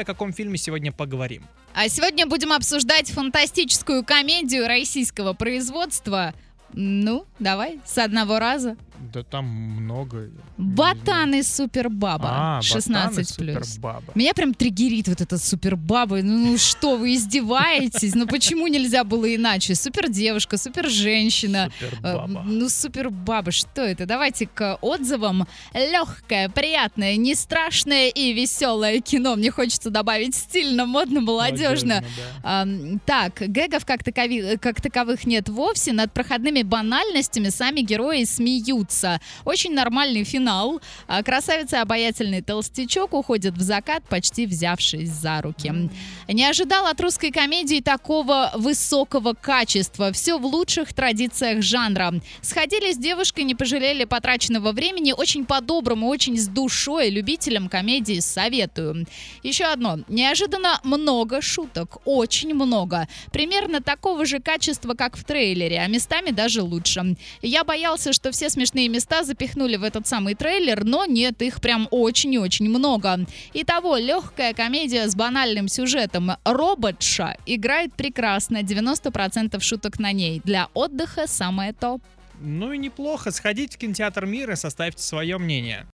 о каком фильме сегодня поговорим? А сегодня будем обсуждать фантастическую комедию российского производства. Ну, давай, с одного раза. Да там много. Ботан и супербаба. А, 16 Ботан и плюс. Супербаба. Меня прям триггерит вот эта супербаба. Ну, ну что, вы издеваетесь? Ну почему нельзя было иначе? Супер девушка, супер женщина. Супербаба. Ну, супербаба, что это? Давайте к отзывам. Легкое, приятное, не страшное и веселое кино. Мне хочется добавить стильно, модно, молодежно. Молодежно, да. Ам, так, гэгов как, такови- как таковых нет вовсе. Над проходными банальностями сами герои смеются. Очень нормальный финал. А, Красавица и обаятельный толстячок уходят в закат, почти взявшись за руки. Не ожидал от русской комедии такого высокого качества. Все в лучших традициях жанра. Сходили с девушкой, не пожалели потраченного времени. Очень по-доброму, очень с душой. Любителям комедии советую. Еще одно. Неожиданно много шуток. Очень много. Примерно такого же качества, как в трейлере, а местами даже лучше. Я боялся, что все смешные места запихнули в этот самый трейлер, но нет, их прям очень и очень много. Итого, легкая комедия с банальным сюжетом. Роботша играет прекрасно, 90% шуток на ней. Для отдыха самое то. Ну и неплохо. Сходите в кинотеатр мира и составьте свое мнение.